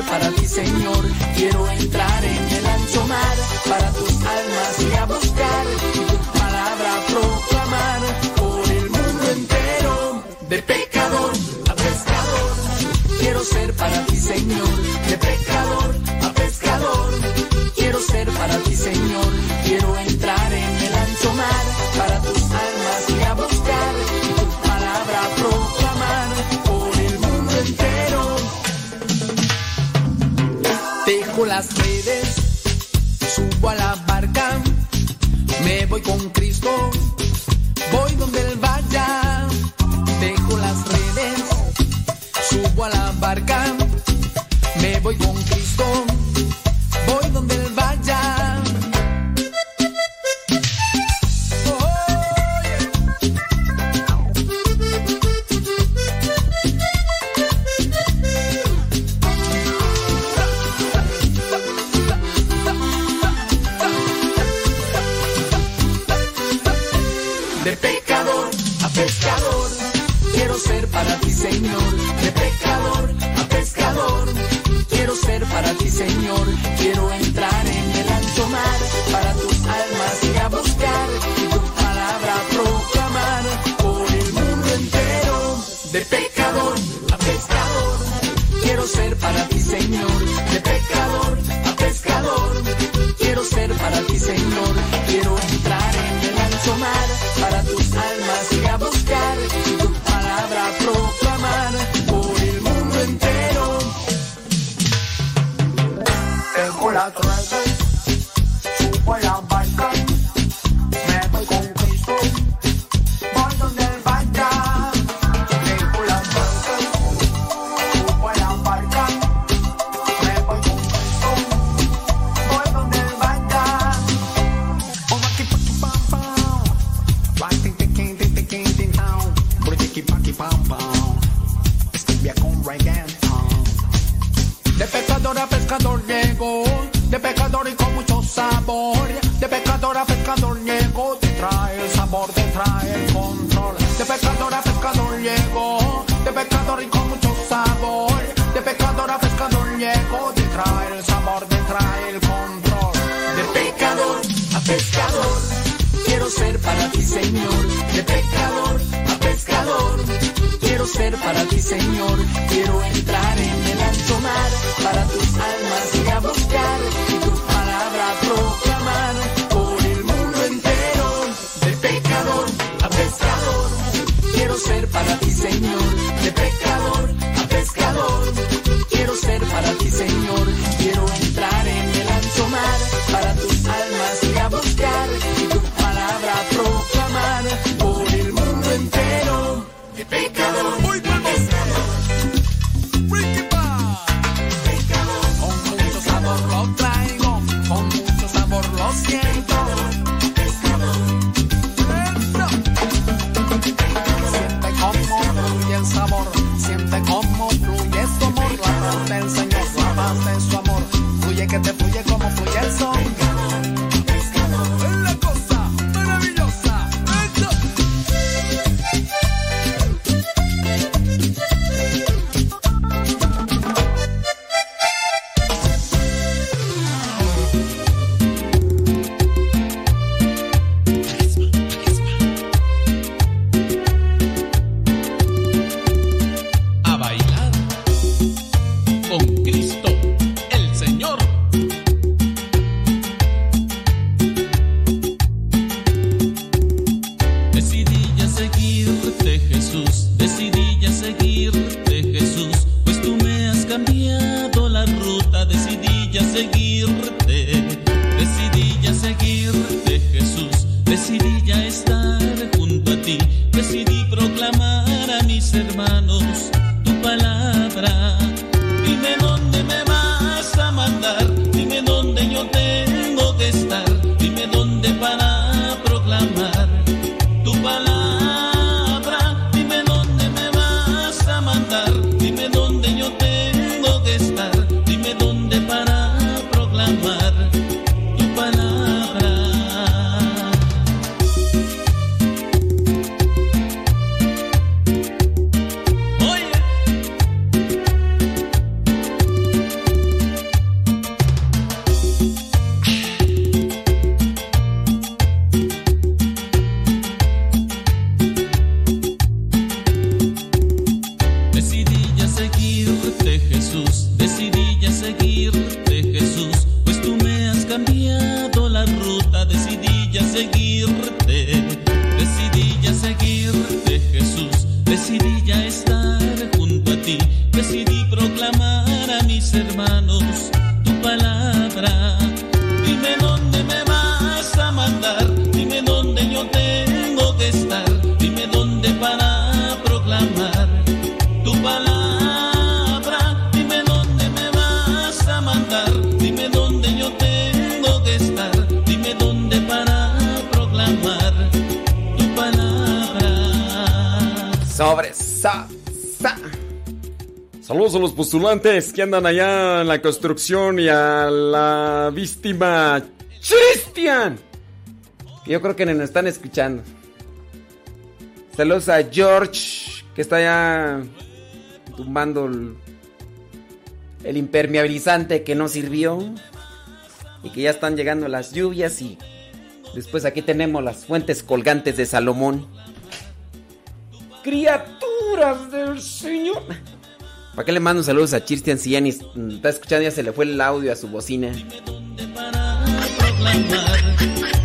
Speaker 1: para ti, Señor. Quiero entrar en el ancho mar para tus almas y abrazar. ser para ti, Señor, de pecador a pescador. Quiero ser para ti, Señor, quiero entrar en el ancho mar, para tus almas y a buscar tu palabra proclamar por el mundo entero. Tengo la
Speaker 7: que
Speaker 2: andan allá en la construcción y a la víctima Cristian. Yo creo que nos están escuchando. Saludos a George, que está allá tumbando el, el impermeabilizante que no sirvió. Y que ya están llegando las lluvias y después aquí tenemos las fuentes colgantes de Salomón. Criaturas del Señor. ¿Para qué le mando saludos a Christian si ya ni está escuchando? Ya se le fue el audio a su bocina.
Speaker 10: Ya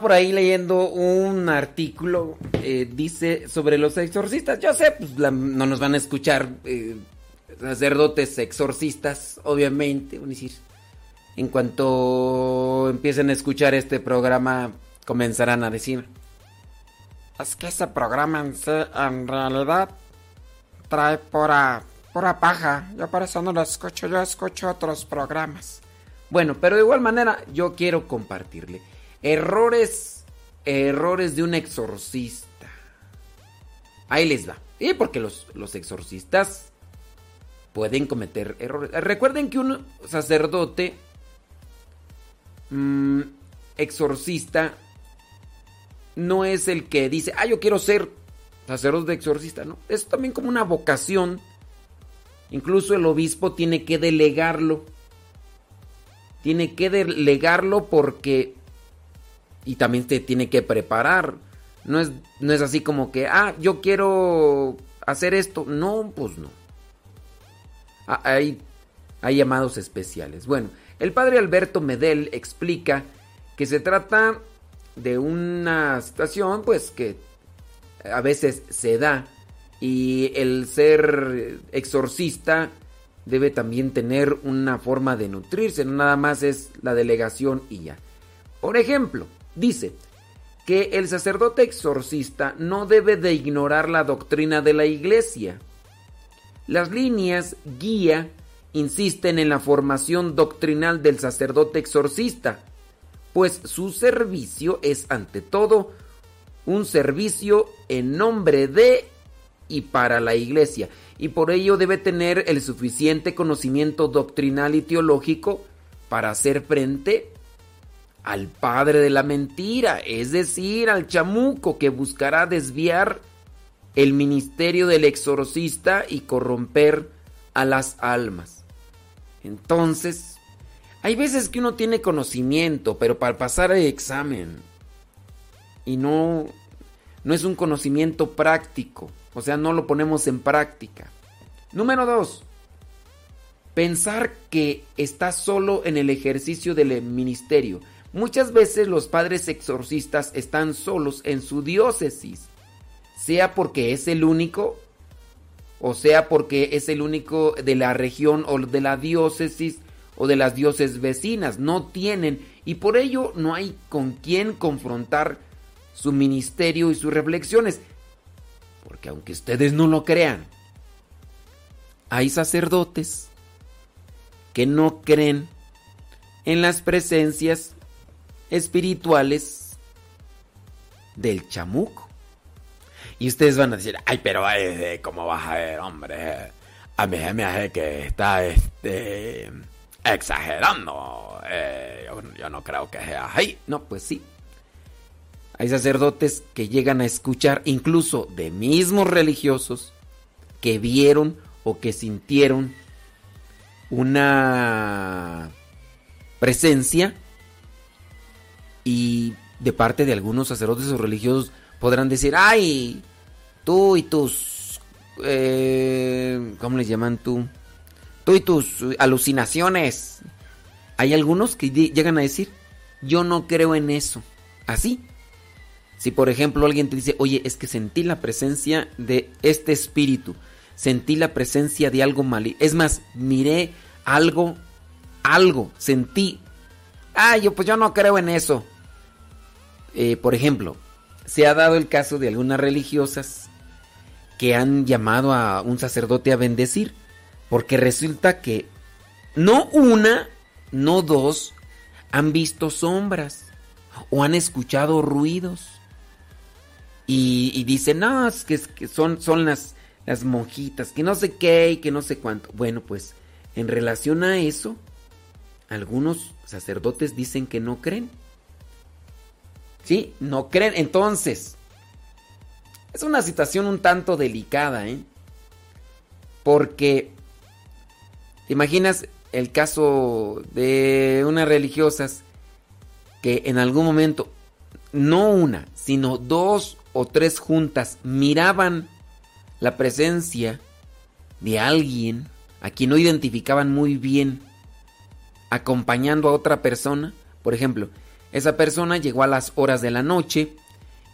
Speaker 2: Por ahí leyendo un artículo, eh, dice sobre los exorcistas. Yo sé, pues no nos van a escuchar eh, sacerdotes exorcistas, obviamente. van decir, en cuanto empiecen a escuchar este programa, comenzarán a decir.
Speaker 3: Es que ese programa en, en realidad trae pura, pura paja. Yo por eso no lo escucho, yo escucho otros programas.
Speaker 2: Bueno, pero de igual manera yo quiero compartirle errores, errores de un exorcista. Ahí les va. Y porque los, los exorcistas pueden cometer errores. Recuerden que un sacerdote mm, exorcista no es el que dice, ah, yo quiero ser sacerdote exorcista, ¿no? Es también como una vocación. Incluso el obispo tiene que delegarlo. Tiene que delegarlo porque... Y también se tiene que preparar. No es, no es así como que, ah, yo quiero hacer esto. No, pues no. Ah, Hay, hay llamados especiales. Bueno, el padre Alberto Medel explica que se trata de una situación pues que a veces se da y el ser exorcista debe también tener una forma de nutrirse, no nada más es la delegación y ya. Por ejemplo, dice que el sacerdote exorcista no debe de ignorar la doctrina de la iglesia. Las líneas guía insisten en la formación doctrinal del sacerdote exorcista, pues su servicio es ante todo un servicio en nombre de y para la iglesia, y por ello debe tener el suficiente conocimiento doctrinal y teológico para hacer frente al padre de la mentira, es decir, al chamuco que buscará desviar el ministerio del exorcista y corromper a las almas. Entonces, hay veces que uno tiene conocimiento, pero para pasar el examen y no no es un conocimiento práctico, o sea, no lo ponemos en práctica. Número dos, pensar que está solo en el ejercicio del ministerio. Muchas veces los padres exorcistas están solos en su diócesis, sea porque es el único, o sea porque es el único de la región o de la diócesis o de las diócesis vecinas. No tienen y por ello no hay con quién confrontar su ministerio y sus reflexiones. Porque aunque ustedes no lo crean, hay sacerdotes que no creen en las presencias espirituales del chamuco. Y ustedes van a decir, ay, pero ¿cómo vas a ver, hombre? A mí me que está este, exagerando. Eh, yo, no creo que sea así. No, pues sí. Hay sacerdotes que llegan a escuchar incluso de mismos religiosos que vieron o que sintieron una presencia y de parte de algunos sacerdotes o religiosos podrán decir, ay, tú y tus, eh, ¿cómo les llaman tú? Tú y tus alucinaciones. Hay algunos que llegan a decir, yo no creo en eso. Así. Si por ejemplo alguien te dice, oye, es que sentí la presencia de este espíritu, sentí la presencia de algo mal. Es más, miré algo, algo, sentí. Ah, yo pues yo no creo en eso. Eh, por ejemplo, se ha dado el caso de algunas religiosas que han llamado a un sacerdote a bendecir, porque resulta que no una, no dos, han visto sombras o han escuchado ruidos. Y, dicen, no, es que, son, son las, las monjitas, que no sé qué y que no sé cuánto. Bueno, pues en relación a eso, algunos sacerdotes dicen que no creen. ¿Sí? No creen. Entonces, es una situación un tanto delicada, ¿eh? Porque, ¿te imaginas el caso de unas religiosas que en algún momento, no una, sino dos o tres juntas miraban la presencia de alguien a quien no identificaban muy bien acompañando a otra persona, por ejemplo, esa persona llegó a las horas de la noche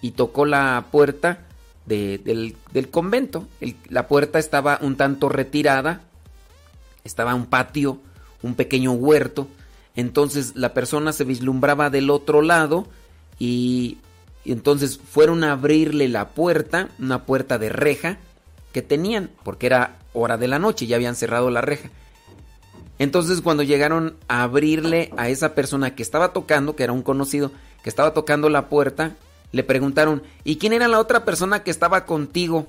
Speaker 2: y tocó la puerta del, convento. la puerta estaba un tanto retirada, estaba un patio, un pequeño huerto. Entonces la persona se vislumbraba del otro lado y, y entonces fueron a abrirle la puerta, una puerta de reja que tenían, porque era hora de la noche, ya habían cerrado la reja. Entonces cuando llegaron a abrirle a esa persona que estaba tocando, que era un conocido, que estaba tocando la puerta, le preguntaron, ¿y quién era la otra persona que estaba contigo?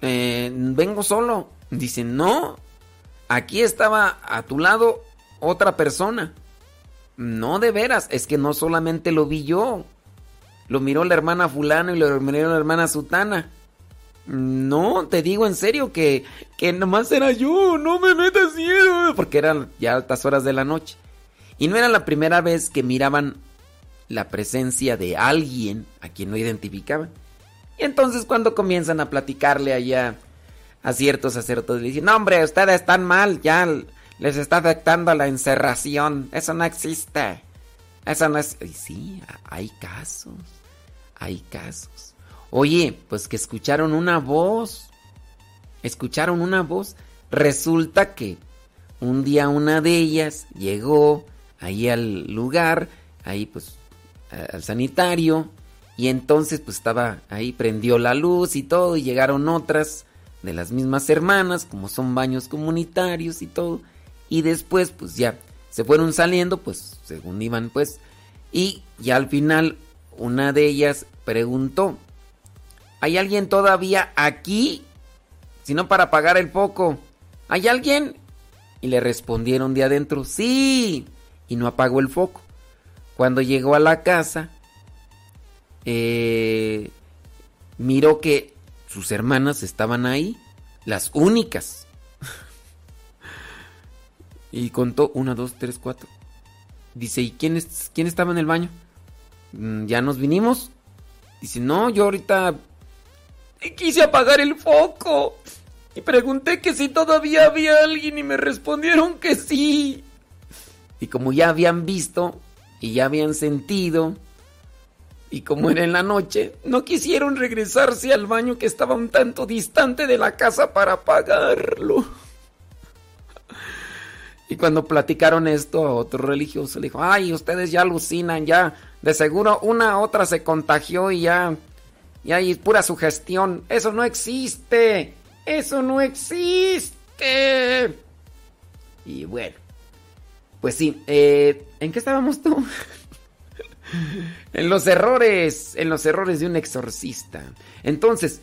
Speaker 2: Eh, vengo solo. Dice, no, aquí estaba a tu lado otra persona. No, de veras, es que no solamente lo vi yo, lo miró la hermana fulana y lo miró la hermana sutana. No, te digo en serio que, que nomás era yo, no me metas miedo. Porque eran ya altas horas de la noche. Y no era la primera vez que miraban la presencia de alguien a quien no identificaban. Y entonces cuando comienzan a platicarle allá a ciertos sacerdotes, le dicen, no hombre, ustedes están mal, ya les está afectando la encerración, eso no existe. Esa no es... Sí, hay casos. Hay casos. Oye, pues que escucharon una voz. Escucharon una voz. Resulta que un día una de ellas llegó ahí al lugar, ahí pues al sanitario, y entonces pues estaba ahí, prendió la luz y todo, y llegaron otras de las mismas hermanas, como son baños comunitarios y todo, y después pues ya se fueron saliendo, pues según iban pues, y ya al final una de ellas preguntó, ¿hay alguien todavía aquí? Si no para apagar el foco. ¿Hay alguien? Y le respondieron de adentro, sí. Y no apagó el foco. Cuando llegó a la casa, eh, miró que sus hermanas estaban ahí, las únicas. y contó, una, dos, tres, cuatro. Dice, ¿y quién, es, quién estaba en el baño? "Mm, ¿Ya nos vinimos? Dice, no, yo ahorita quise apagar el foco. Y pregunté que si todavía había alguien y me respondieron que sí. Y como ya habían visto y ya habían sentido, y como era en la noche, no quisieron regresarse al baño que estaba un tanto distante de la casa para apagarlo. Y cuando platicaron esto a otro religioso, le dijo, ay, ustedes ya alucinan, ya, de seguro una otra se contagió y ya, y hay pura sugestión. Eso no existe, eso no existe. Y bueno, pues sí, eh, ¿en qué estábamos tú? en los errores, en los errores de un exorcista. Entonces,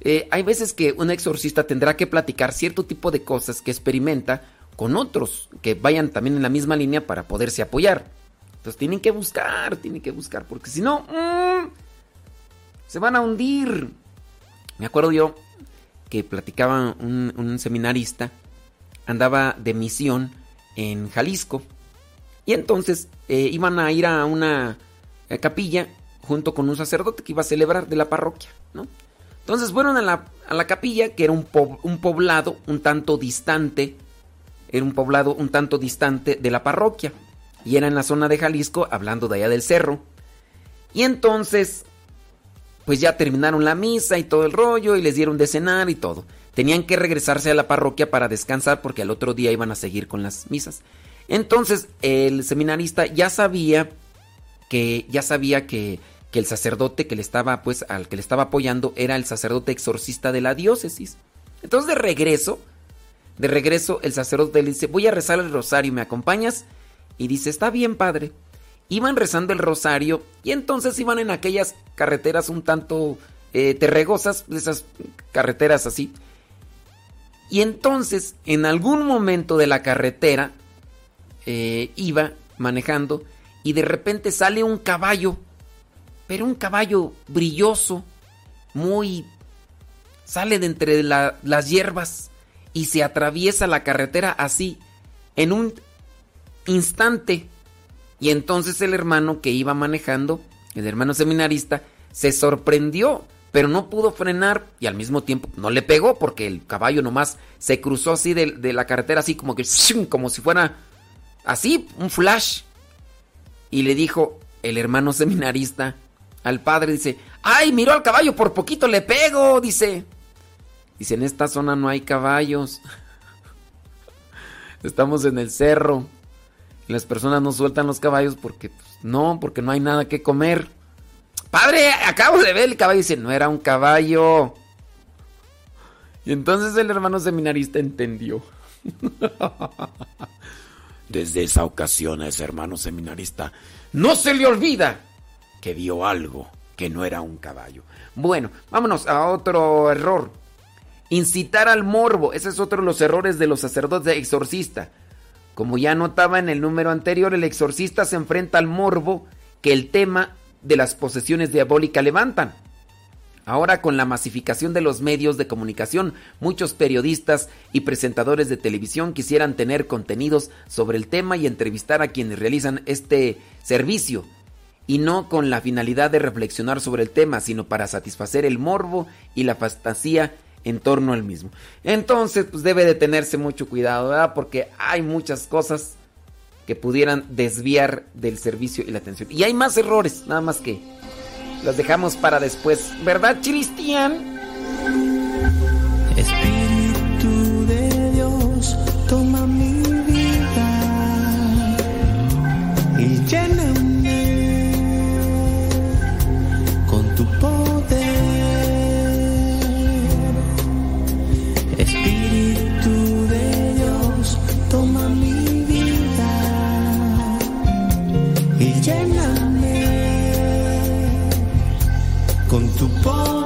Speaker 2: eh, hay veces que un exorcista tendrá que platicar cierto tipo de cosas que experimenta con otros que vayan también en la misma línea para poderse apoyar. Entonces tienen que buscar, tienen que buscar, porque si no, mm, se van a hundir. Me acuerdo yo que platicaba un, seminarista, andaba de misión en Jalisco. Y entonces eh, iban a ir a una eh, capilla junto con un sacerdote que iba a celebrar de la parroquia, ¿no? Entonces fueron a la, a la capilla, que era un, un poblado un tanto distante, era un poblado un tanto distante de la parroquia, y era en la zona de Jalisco, hablando de allá del cerro. Y entonces, pues ya terminaron la misa y todo el rollo, y les dieron de cenar y todo. Tenían que regresarse a la parroquia para descansar porque al otro día iban a seguir con las misas. Entonces, el seminarista ya sabía que ya sabía que, que el sacerdote que le estaba pues al que le estaba apoyando era el sacerdote exorcista de la diócesis. Entonces, de regreso, de regreso el sacerdote le dice, "Voy a rezar el rosario, ¿me acompañas?" Y dice, "Está bien, padre." Iban rezando el rosario y entonces iban en aquellas carreteras un tanto eh, terregosas, esas carreteras así. Y entonces, en algún momento de la carretera, eh, iba manejando y de repente sale un caballo, pero un caballo brilloso, muy... sale de entre la- las hierbas y se atraviesa la carretera así, en un instante. Y entonces el hermano que iba manejando, el hermano seminarista, se sorprendió, pero no pudo frenar y al mismo tiempo no le pegó porque el caballo nomás se cruzó así de, la carretera, así como que, como si fuera así, un flash. Y le dijo el hermano seminarista al padre, dice, ay, miró al caballo, por poquito le pego, dice. Dice, en esta zona no hay caballos. Estamos en el cerro. Y las personas no sueltan los caballos porque pues, no, porque no hay nada que comer. Padre, acabo de ver el caballo. Dice, no era un caballo. Y entonces el hermano seminarista entendió.
Speaker 11: Desde esa ocasión a ese hermano seminarista no se le olvida que vio algo que no era un caballo.
Speaker 2: Bueno, vámonos a otro error. Incitar al morbo. Ese es otro de los errores de los sacerdotes exorcistas. Como ya notaba en el número anterior, el exorcista se enfrenta al morbo que el tema de las posesiones diabólicas levantan. Ahora con la masificación de los medios de comunicación, muchos periodistas y presentadores de televisión quisieran tener contenidos sobre el tema y entrevistar a quienes realizan este servicio, y no con la finalidad de reflexionar sobre el tema, sino para satisfacer el morbo y la fantasía en torno al mismo. Entonces, pues debe de tenerse mucho cuidado, ¿verdad? Porque hay muchas cosas que pudieran desviar del servicio y la atención. Y hay más errores, nada más que los dejamos para después. ¿Verdad, Cristian?
Speaker 4: Espíritu de Dios, toma mi vida y lléname con tu poder.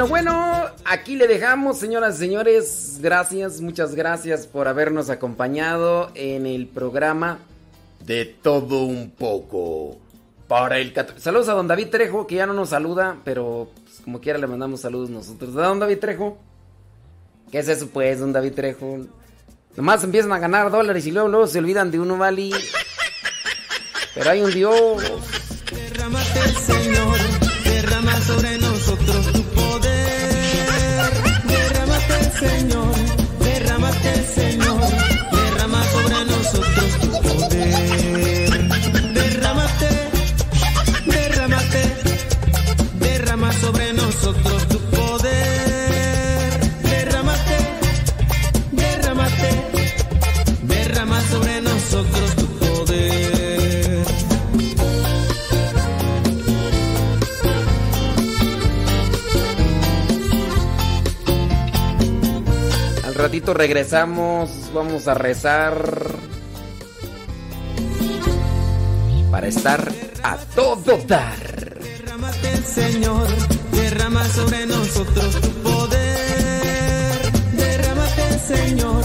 Speaker 2: Bueno, bueno, aquí le dejamos, señoras y señores. Gracias, muchas gracias por habernos acompañado en el programa de todo un poco. Para el Saludos a don David Trejo, que ya no nos saluda, pero pues, como quiera le mandamos saludos nosotros. ¿A don David Trejo? ¿Qué es eso, pues, don David Trejo? Nomás empiezan a ganar dólares y luego, luego se olvidan de uno, ¿vale? Pero hay un Dios. Ratito regresamos, vamos a rezar para estar a todo dar.
Speaker 4: Derrámate, Señor, derrama sobre nosotros tu poder. Derrámate, Señor,